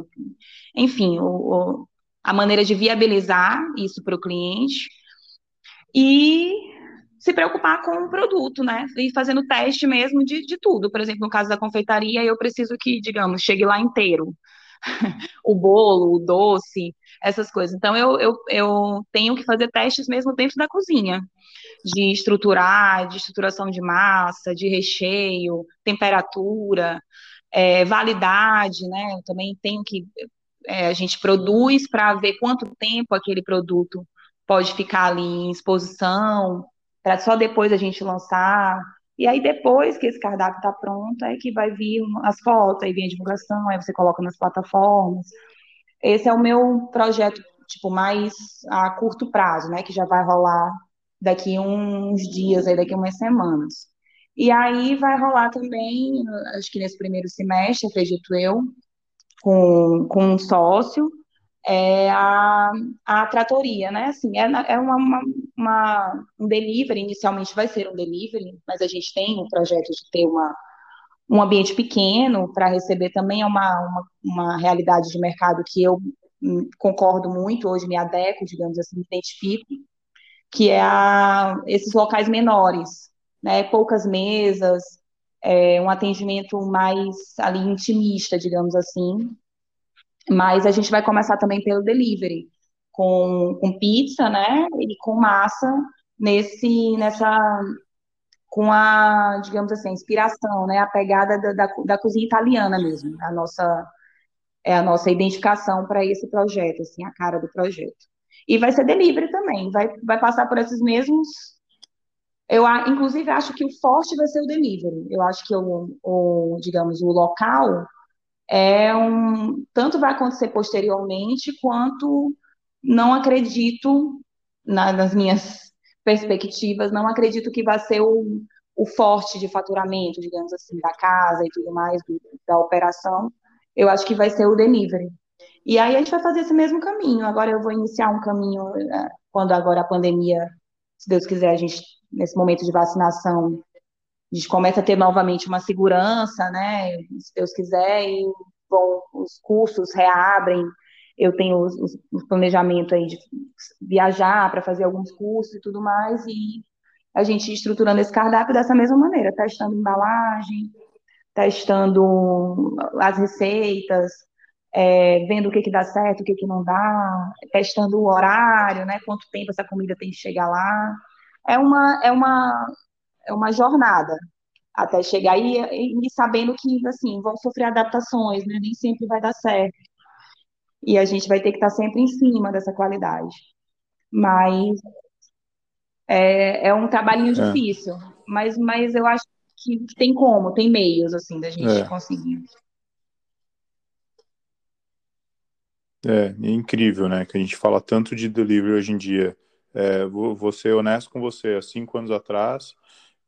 enfim, o, o, a maneira de viabilizar isso para o cliente e se preocupar com o produto, né? E fazendo teste mesmo de, de tudo. Por exemplo, no caso da confeitaria, eu preciso que, digamos, chegue lá inteiro. o bolo, o doce, essas coisas. Então, eu, eu, eu tenho que fazer testes mesmo dentro da cozinha, de estruturar, de estruturação de massa, de recheio, temperatura, é, validade, né? Eu também tenho que é, a gente produz para ver quanto tempo aquele produto pode ficar ali em exposição, para só depois a gente lançar. E aí, depois que esse cardápio está pronto, é que vai vir as fotos, aí vem a divulgação, aí você coloca nas plataformas. Esse é o meu projeto, tipo, mais a curto prazo, né? Que já vai rolar daqui uns dias, aí daqui umas semanas. E aí vai rolar também, acho que nesse primeiro semestre, acredito eu, com, com um sócio, é a, a tratoria, né? Assim, é, é uma, uma, uma, um delivery, inicialmente vai ser um delivery, mas a gente tem um projeto de ter uma, um ambiente pequeno para receber também é uma, uma, uma realidade de mercado que eu hum, concordo muito, hoje me adequo, digamos assim, me identifico, que é a, esses locais menores, né, poucas mesas, é, um atendimento mais ali intimista, digamos assim, mas a gente vai começar também pelo delivery, com, com pizza, né, e com massa nesse, nessa, com a, digamos assim, inspiração, né, a pegada da, da, da cozinha italiana mesmo, a nossa, é a nossa identificação para esse projeto, assim, a cara do projeto. E vai ser delivery também, vai, vai passar por esses mesmos. Eu, inclusive, acho que o forte vai ser o delivery. Eu acho que o, o digamos, o local é um tanto vai acontecer posteriormente quanto não acredito na, nas minhas perspectivas, não acredito que vai ser o, o forte de faturamento, digamos assim, da casa e tudo mais, do, da operação. Eu acho que vai ser o delivery. E aí a gente vai fazer esse mesmo caminho. Agora eu vou iniciar um caminho, é, quando agora a pandemia, se Deus quiser, a gente, nesse momento de vacinação, a gente começa a ter novamente uma segurança, né? Se Deus quiser, e bom, os cursos reabrem. Eu tenho os, planejamento aí de viajar para fazer alguns cursos e tudo mais, e a gente estruturando esse cardápio dessa mesma maneira, testando embalagem, testando as receitas, é, vendo o que, que dá certo, o que, que não dá, testando o horário, né? Quanto tempo essa comida tem que chegar lá. É uma, é uma, é uma jornada até chegar e, e sabendo que, assim, vão sofrer adaptações, né? Nem sempre vai dar certo. E a gente vai ter que estar sempre em cima dessa qualidade. Mas é, é um trabalhinho é. difícil. Mas, mas eu acho que tem como, tem meios, assim, da gente é. conseguir. É, é incrível, né? Que a gente fala tanto de delivery hoje em dia. É, vou, vou ser honesto com você. Há cinco anos atrás,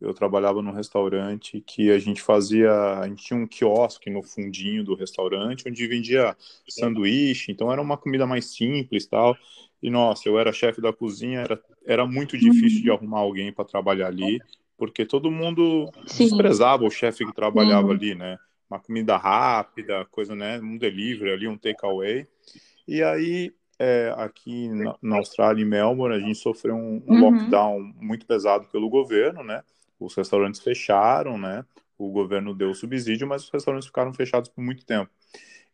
eu trabalhava num restaurante que a gente fazia, a gente tinha um quiosque no fundinho do restaurante onde vendia sanduíche, então era uma comida mais simples tal. E nossa, eu era chefe da cozinha, era, era muito difícil de arrumar alguém para trabalhar ali, porque todo mundo Sim. desprezava o chefe que trabalhava uhum. ali, né? Uma comida rápida, coisa, né? Um delivery ali, um takeaway. E aí, é, aqui na, na, Austrália, em Melbourne, a gente sofreu um, um uhum. lockdown muito pesado pelo governo, né? Os restaurantes fecharam, né? O governo deu subsídio, mas os restaurantes ficaram fechados por muito tempo.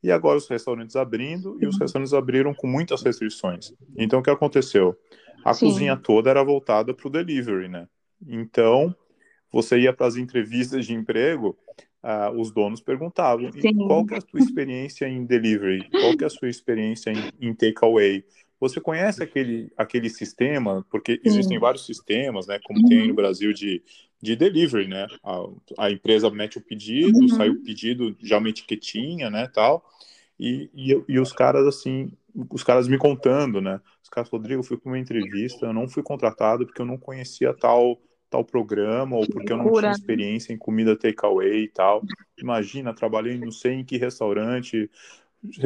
E agora os restaurantes abrindo e os uhum. restaurantes abriram com muitas restrições. Então o que aconteceu? A Sim. cozinha toda era voltada para o delivery, né? Então você ia para as entrevistas de emprego, uh, os donos perguntavam qual que é a sua experiência em delivery, qual que é a sua experiência em, em takeaway. Você conhece aquele, aquele sistema? Porque existem Sim. vários sistemas, né? Como uhum. tem no Brasil de, de delivery, né? A, a empresa mete o pedido, uhum. sai o pedido, já uma etiquetinha, né? Tal. E, e, e, os caras, assim, os caras me contando, né? Os caras, Rodrigo, eu fui para uma entrevista, eu não fui contratado porque eu não conhecia tal tal programa ou porque eu não tinha experiência em comida takeaway e tal. Imagina, trabalhei não sei em que restaurante,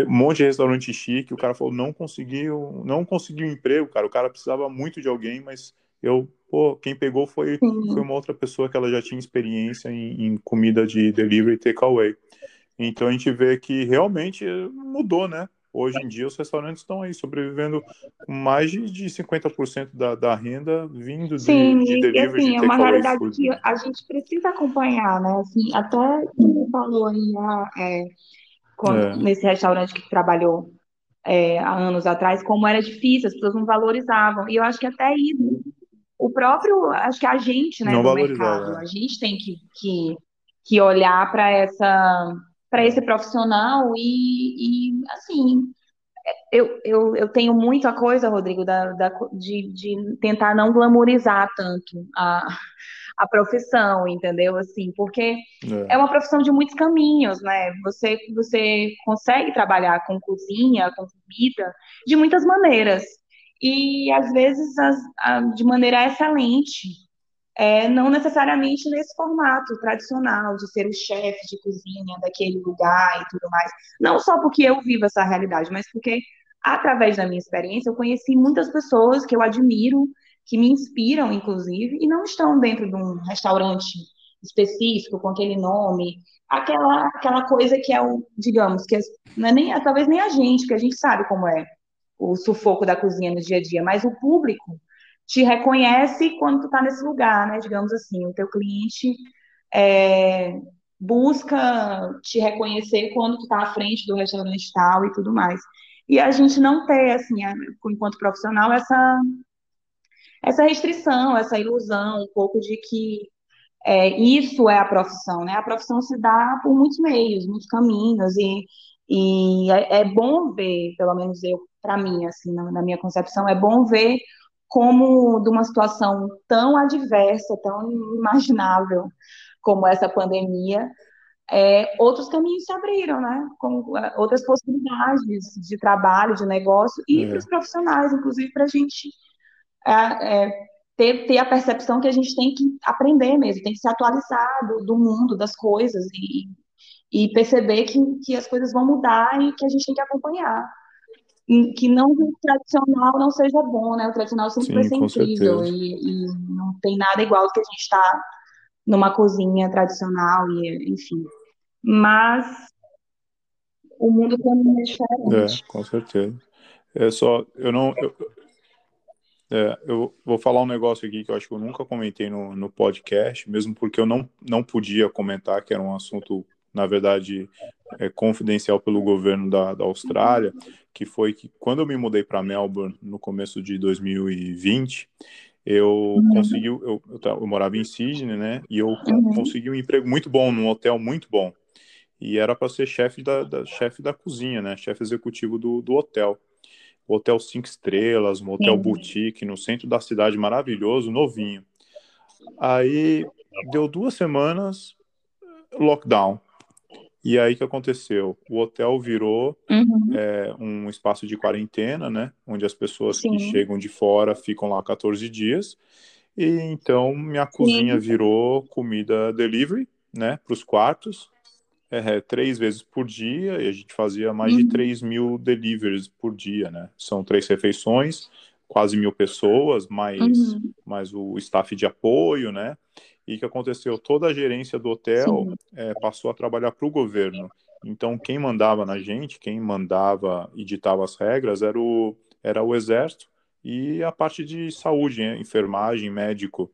um monte de restaurante chique, o cara falou, não conseguiu, não conseguiu emprego, cara, o cara precisava muito de alguém, mas eu, pô, quem pegou foi, foi uma outra pessoa que ela já tinha experiência em, em comida de delivery takeaway. Então a gente vê que realmente mudou, né? Hoje em dia, os restaurantes estão aí sobrevivendo com mais de 50% da, da renda vindo Sim, de, de delivery assim, de é uma realidade food. que a gente precisa acompanhar, né? Assim, até você falou aí é, quando, é. nesse restaurante que trabalhou é, há anos atrás, como era difícil, as pessoas não valorizavam. E eu acho que até isso, o próprio, acho que a gente, né, não do mercado, é. a gente tem que, que, que olhar para essa para esse profissional e, e assim, eu, eu, eu tenho muita coisa, Rodrigo, da, da, de, de tentar não glamorizar tanto a, a profissão, entendeu? Assim, porque é. é. uma profissão de muitos caminhos, né? Você, você consegue trabalhar com cozinha, com comida, de muitas maneiras. E às vezes as, a, de maneira excelente é, não necessariamente nesse formato tradicional de ser o chefe de cozinha daquele lugar e tudo mais. Não só porque eu vivo essa realidade, mas porque, através da minha experiência, eu conheci muitas pessoas que eu admiro, que me inspiram, inclusive, e não estão dentro de um restaurante específico, com aquele nome, aquela, aquela coisa que é o, digamos, que não é nem, talvez nem a gente, que a gente sabe como é o sufoco da cozinha no dia a dia, mas o público te reconhece quando tu tá nesse lugar, né? Digamos assim, o teu cliente é, busca te reconhecer quando tu tá à frente do restaurante tal e tudo mais. E a gente não ter, assim, enquanto profissional, essa, essa restrição, essa ilusão, um pouco de que é, isso é a profissão, né? A profissão se dá por muitos meios, muitos caminhos, e, e é, é bom ver, pelo menos eu, para mim, assim, na minha concepção, é bom ver como de uma situação tão adversa, tão inimaginável como essa pandemia, é, outros caminhos se abriram, né? Com é, outras possibilidades de trabalho, de negócio e é. para os profissionais, inclusive para a gente é, é, ter, ter a percepção que a gente tem que aprender mesmo, tem que se atualizar do, do mundo, das coisas e, e perceber que, que as coisas vão mudar e que a gente tem que acompanhar. Que não o tradicional não seja bom, né? O tradicional sempre Sim, vai ser incrível e, e, não tem nada igual que a gente está numa cozinha tradicional e enfim. Mas o mundo também é diferente. É, com certeza. É só, eu não, eu, é, eu vou falar um negócio aqui que eu acho que eu nunca comentei no, no podcast, mesmo porque eu não, não podia comentar, que era um assunto, na verdade, é, confidencial pelo governo da, da Austrália, que foi que quando eu me mudei para Melbourne no começo de 2020, eu uhum. consegui, eu, eu, eu, morava em Sydney, né? E eu uhum. consegui um emprego muito bom, num hotel muito bom. E era para ser chefe da, da chefe da cozinha, né? Chefe executivo do, do hotel. Hotel cinco estrelas, um hotel boutique no centro da cidade, maravilhoso, novinho. Aí deu duas semanas, lockdown. E aí que aconteceu? O hotel virou uhum. é, um espaço de quarentena, né? Onde as pessoas Sim. que chegam de fora ficam lá 14 dias. E então minha cozinha Sim. virou comida delivery, né? Para os quartos, é, três vezes por dia. E a gente fazia mais uhum. de 3 mil deliveries por dia, né? São três refeições, quase mil pessoas, mais, uhum. mais o staff de apoio, né? E que aconteceu? Toda a gerência do hotel é, passou a trabalhar para o governo. Então, quem mandava na gente, quem mandava e ditava as regras era o, era o exército e a parte de saúde, né? enfermagem, médico.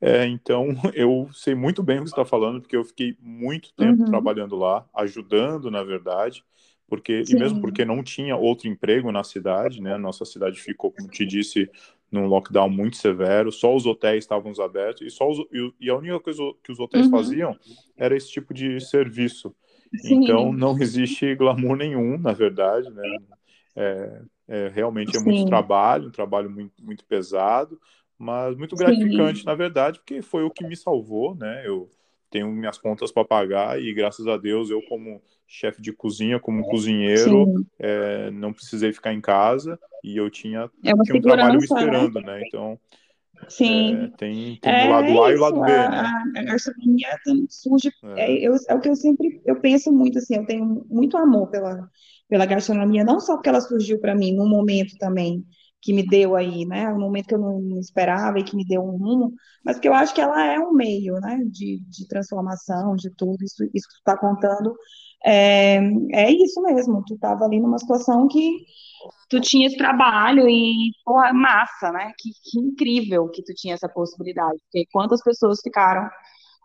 É, então, eu sei muito bem o que você está falando, porque eu fiquei muito tempo uhum. trabalhando lá, ajudando, na verdade, porque Sim. e mesmo porque não tinha outro emprego na cidade, né? Nossa cidade ficou, como te disse, num lockdown muito severo, só os hotéis estavam abertos e só os, e, a única coisa que os hotéis uhum. faziam era esse tipo de serviço. Sim. Então não existe glamour nenhum, na verdade, né? É, é realmente é Sim. muito trabalho, um trabalho muito, muito pesado, mas muito gratificante, Sim. na verdade, porque foi o que me salvou, né? Eu tenho minhas contas para pagar e graças a Deus eu como chefe de cozinha, como cozinheiro, é, não precisei ficar em casa e eu tinha, é tinha um trabalho me né? esperando, né? né? Então Sim. É, tem, tem é, o lado A e o lado B, a, né? A gastronomia surge. É. é. eu, é o que eu sempre eu penso muito assim, eu tenho muito amor pela, pela gastronomia, não só porque ela surgiu para mim num momento também que me deu aí, né? Um momento que eu não esperava e que me deu um rumo, mas que eu acho que ela é um meio, né? De, de transformação, de tudo, isso, isso que tu está contando. É, é isso mesmo, tu estava ali numa situação que tu tinha esse trabalho e, porra, massa, né? Que, que incrível que tu tinha essa possibilidade, porque quantas pessoas ficaram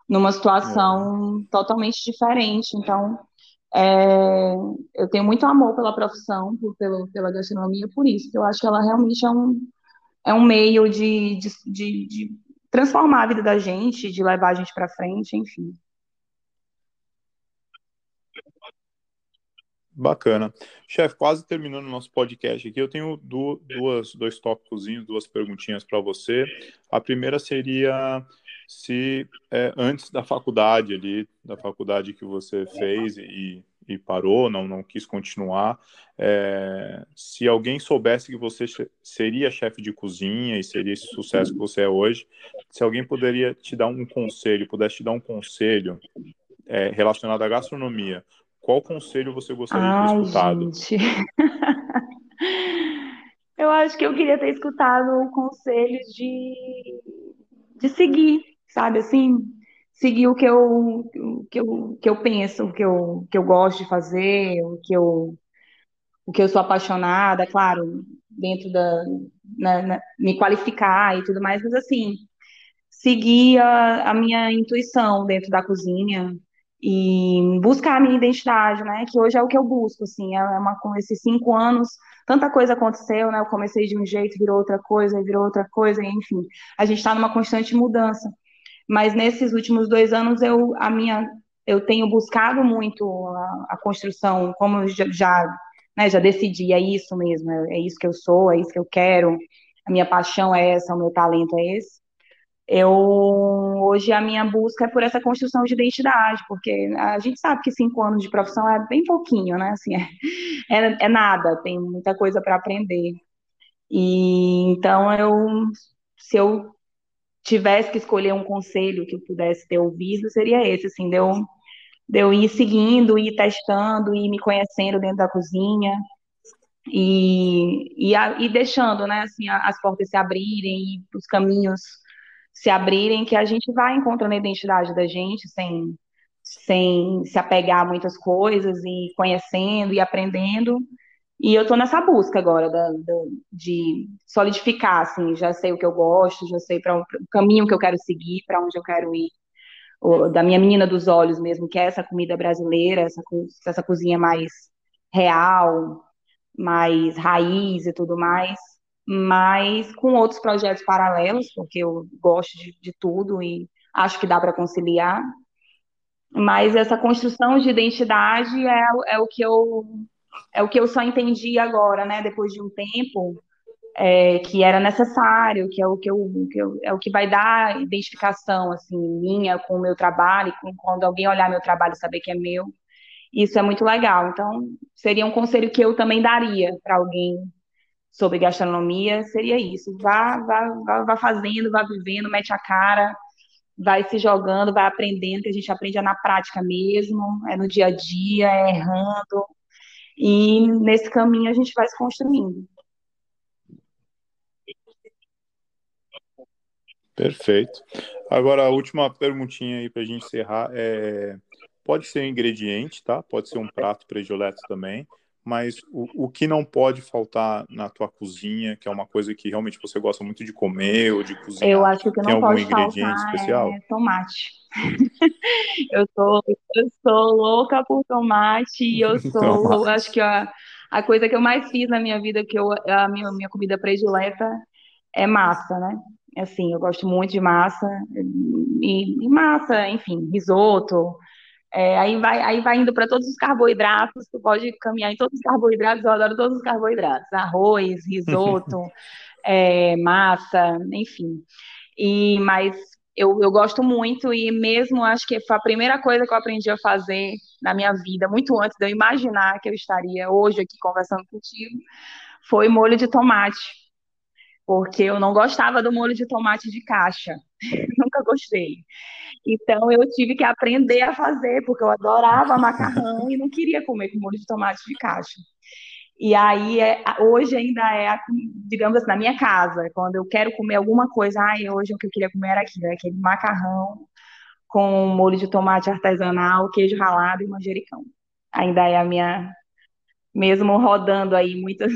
numa situação é. totalmente diferente, então é, eu tenho muito amor pela profissão, por, pelo, pela gastronomia, por isso, que eu acho que ela realmente é um, é um meio de, de, de, de transformar a vida da gente, de levar a gente para frente, enfim. Bacana. Chefe, quase terminando o nosso podcast aqui, eu tenho duas, dois tópicos, duas perguntinhas para você. A primeira seria se é, antes da faculdade ali, da faculdade que você fez e, e parou, não, não quis continuar, é, se alguém soubesse que você seria chefe de cozinha e seria esse sucesso que você é hoje, se alguém poderia te dar um conselho, pudesse te dar um conselho é, relacionado à gastronomia, qual conselho você gostaria Ai, de ter escutado? Gente. eu acho que eu queria ter escutado o conselho de, de seguir sabe assim? seguir o que eu, o que eu, que eu penso, o que eu, que eu gosto de fazer, o que eu, o que eu sou apaixonada, claro, dentro da, na, na, me qualificar e tudo mais, mas assim, seguir a, a minha intuição dentro da cozinha e buscar a minha identidade, né? Que hoje é o que eu busco, assim, é uma com esses cinco anos, tanta coisa aconteceu, né? Eu comecei de um jeito, virou outra coisa, virou outra coisa, enfim, a gente está numa constante mudança. Mas nesses últimos dois anos eu a minha eu tenho buscado muito a, a construção, como eu já, já, né, já decidi, é isso mesmo, é, é isso que eu sou, é isso que eu quero, a minha paixão é essa, o meu talento é esse eu hoje a minha busca é por essa construção de identidade, porque a gente sabe que cinco anos de profissão é bem pouquinho, né? Assim, é, é, é nada, tem muita coisa para aprender. E então eu, se eu tivesse que escolher um conselho que eu pudesse ter ouvido, seria esse, assim, de eu, ir seguindo, ir testando, ir me conhecendo dentro da cozinha. E, e, e deixando, né, assim, as portas se abrirem e os caminhos se abrirem, que a gente vai encontrando a identidade da gente sem, sem se apegar a muitas coisas e conhecendo e aprendendo. E eu estou nessa busca agora da, da, de solidificar, assim, já sei o que eu gosto, já sei para o caminho que eu quero seguir, para onde eu quero ir. O, da minha menina dos olhos mesmo, que é essa comida brasileira, essa, essa cozinha mais real, mais raiz e tudo mais mas com outros projetos paralelos, porque eu gosto de, de tudo e acho que dá para conciliar. Mas essa construção de identidade é, é, o que eu é o que eu só entendi agora, né? Depois de um tempo é, que era necessário, que é o que, eu, que eu, é o que vai dar identificação assim minha com o meu trabalho, com, quando alguém olhar meu trabalho saber que é meu. Isso é muito legal. Então seria um conselho que eu também daria para alguém sobre gastronomia seria isso. Vá, vá, vá, vá fazendo, vá vivendo, mete a cara, vai se jogando, vai aprendendo, que a gente aprende na prática mesmo, é no dia a dia, é errando. E nesse caminho a gente vai se construindo. Perfeito. Agora, a última perguntinha aí para a gente encerrar é: pode ser um ingrediente, tá? Pode ser um prato predileto também mas o, o que não pode faltar na tua cozinha, que é uma coisa que realmente você gosta muito de comer ou de cozinhar? Eu acho que não Tem algum pode ingrediente faltar especial? É tomate. eu sou eu sou louca por tomate e eu sou, acho que a, a coisa que eu mais fiz na minha vida, que eu, a minha, minha comida predileta é massa, né? Assim, eu gosto muito de massa, e, e massa, enfim, risoto, é, aí, vai, aí vai indo para todos os carboidratos, tu pode caminhar em todos os carboidratos, eu adoro todos os carboidratos, arroz, risoto, é, massa, enfim. E, mas eu, eu gosto muito e mesmo acho que foi a primeira coisa que eu aprendi a fazer na minha vida, muito antes de eu imaginar que eu estaria hoje aqui conversando contigo, foi molho de tomate. Porque eu não gostava do molho de tomate de caixa. Nunca gostei. Então eu tive que aprender a fazer, porque eu adorava macarrão e não queria comer com molho de tomate de caixa. E aí, é, hoje ainda é, digamos assim, na minha casa, quando eu quero comer alguma coisa, ai, hoje o que eu queria comer era aquilo, aquele macarrão com molho de tomate artesanal, queijo ralado e manjericão. Ainda é a minha, mesmo rodando aí muitas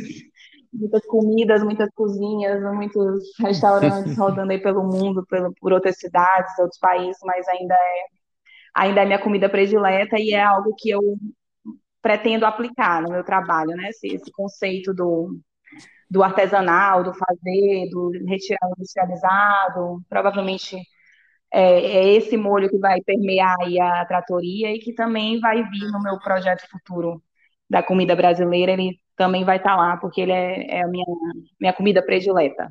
muitas comidas, muitas cozinhas, muitos restaurantes rodando aí pelo mundo, pelo, por outras cidades, outros países, mas ainda é, ainda é minha comida predileta e é algo que eu pretendo aplicar no meu trabalho, né? Esse, esse conceito do, do artesanal, do fazer, do retirar industrializado, provavelmente é, é, esse molho que vai permear aí a tratoria e que também vai vir no meu projeto futuro da comida brasileira, ele também vai estar tá lá, porque ele é, é a minha, minha comida predileta.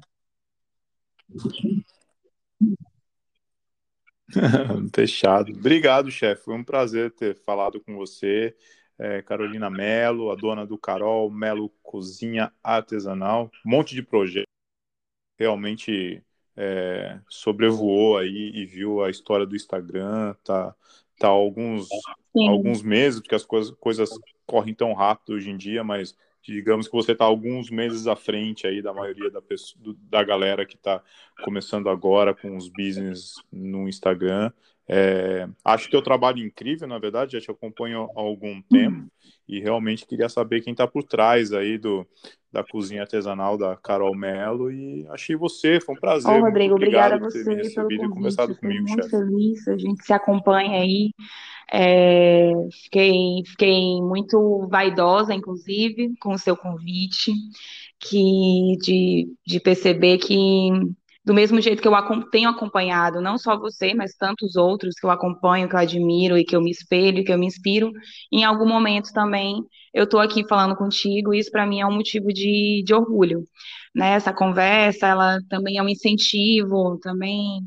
Fechado. Obrigado, chefe. Foi um prazer ter falado com você. É, Carolina Melo, a dona do Carol, Melo Cozinha Artesanal, um monte de projetos. Realmente é, sobrevoou aí e viu a história do Instagram, tá, tá alguns, alguns meses, porque as coisas, coisas correm tão rápido hoje em dia, mas digamos que você está alguns meses à frente aí da maioria da, pessoa, da galera que está começando agora com os business no Instagram. É, acho que o trabalho incrível, na verdade, já te acompanho há algum tempo e realmente queria saber quem está por trás aí do, da cozinha artesanal da Carol Melo e achei você, foi um prazer. Ô, Rodrigo, obrigada a você pelo convite. conversado comigo, muito chefe. feliz, a gente se acompanha aí. É, fiquei, fiquei muito vaidosa, inclusive, com o seu convite, que de, de perceber que do mesmo jeito que eu tenho acompanhado, não só você, mas tantos outros que eu acompanho, que eu admiro e que eu me espelho, que eu me inspiro, em algum momento também eu estou aqui falando contigo, e isso para mim é um motivo de, de orgulho. Né? Essa conversa, ela também é um incentivo, também,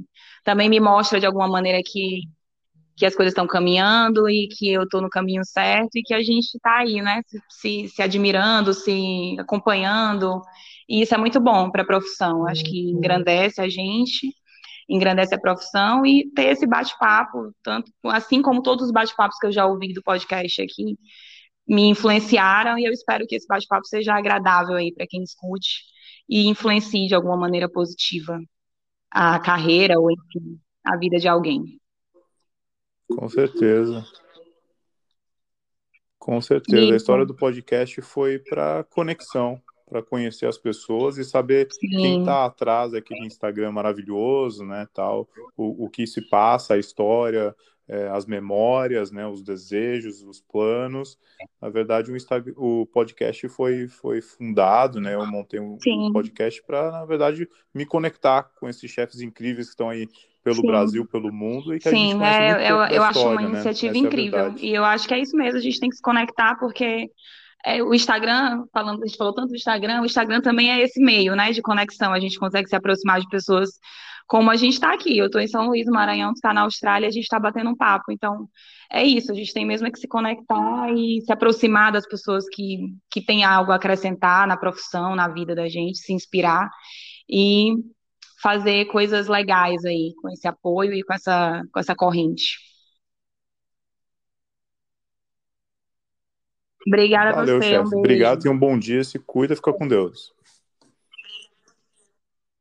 também me mostra de alguma maneira que, que as coisas estão caminhando e que eu estou no caminho certo e que a gente está aí, né? Se, se admirando, se acompanhando e isso é muito bom para a profissão. Acho que uhum. engrandece a gente, engrandece a profissão e ter esse bate-papo, tanto assim como todos os bate-papos que eu já ouvi do podcast aqui, me influenciaram e eu espero que esse bate-papo seja agradável aí para quem escute e influencie de alguma maneira positiva a carreira ou enfim, a vida de alguém. Com certeza. Com certeza. A história do podcast foi para conexão para conhecer as pessoas e saber Sim. quem está atrás daquele Instagram maravilhoso, né, tal, o, o que se passa, a história, é, as memórias, né, os desejos, os planos. Na verdade, o, Instagram, o podcast foi, foi fundado, né, eu montei um, um podcast para, na verdade, me conectar com esses chefes incríveis que estão aí pelo Sim. Brasil, pelo mundo e que Sim, a gente é, eu, eu acho uma né? iniciativa incrível é e eu acho que é isso mesmo, a gente tem que se conectar porque é, o Instagram, falando, a gente falou tanto do Instagram, o Instagram também é esse meio, né, de conexão. A gente consegue se aproximar de pessoas como a gente está aqui. Eu estou em São Luís, Maranhão, está na Austrália, a gente está batendo um papo. Então, é isso, a gente tem mesmo é que se conectar e se aproximar das pessoas que, que têm algo a acrescentar na profissão, na vida da gente, se inspirar e fazer coisas legais aí, com esse apoio e com essa, com essa corrente. Obrigada Valeu, a você. chefe. Um Obrigado e um bom dia. Se cuida, fica com Deus.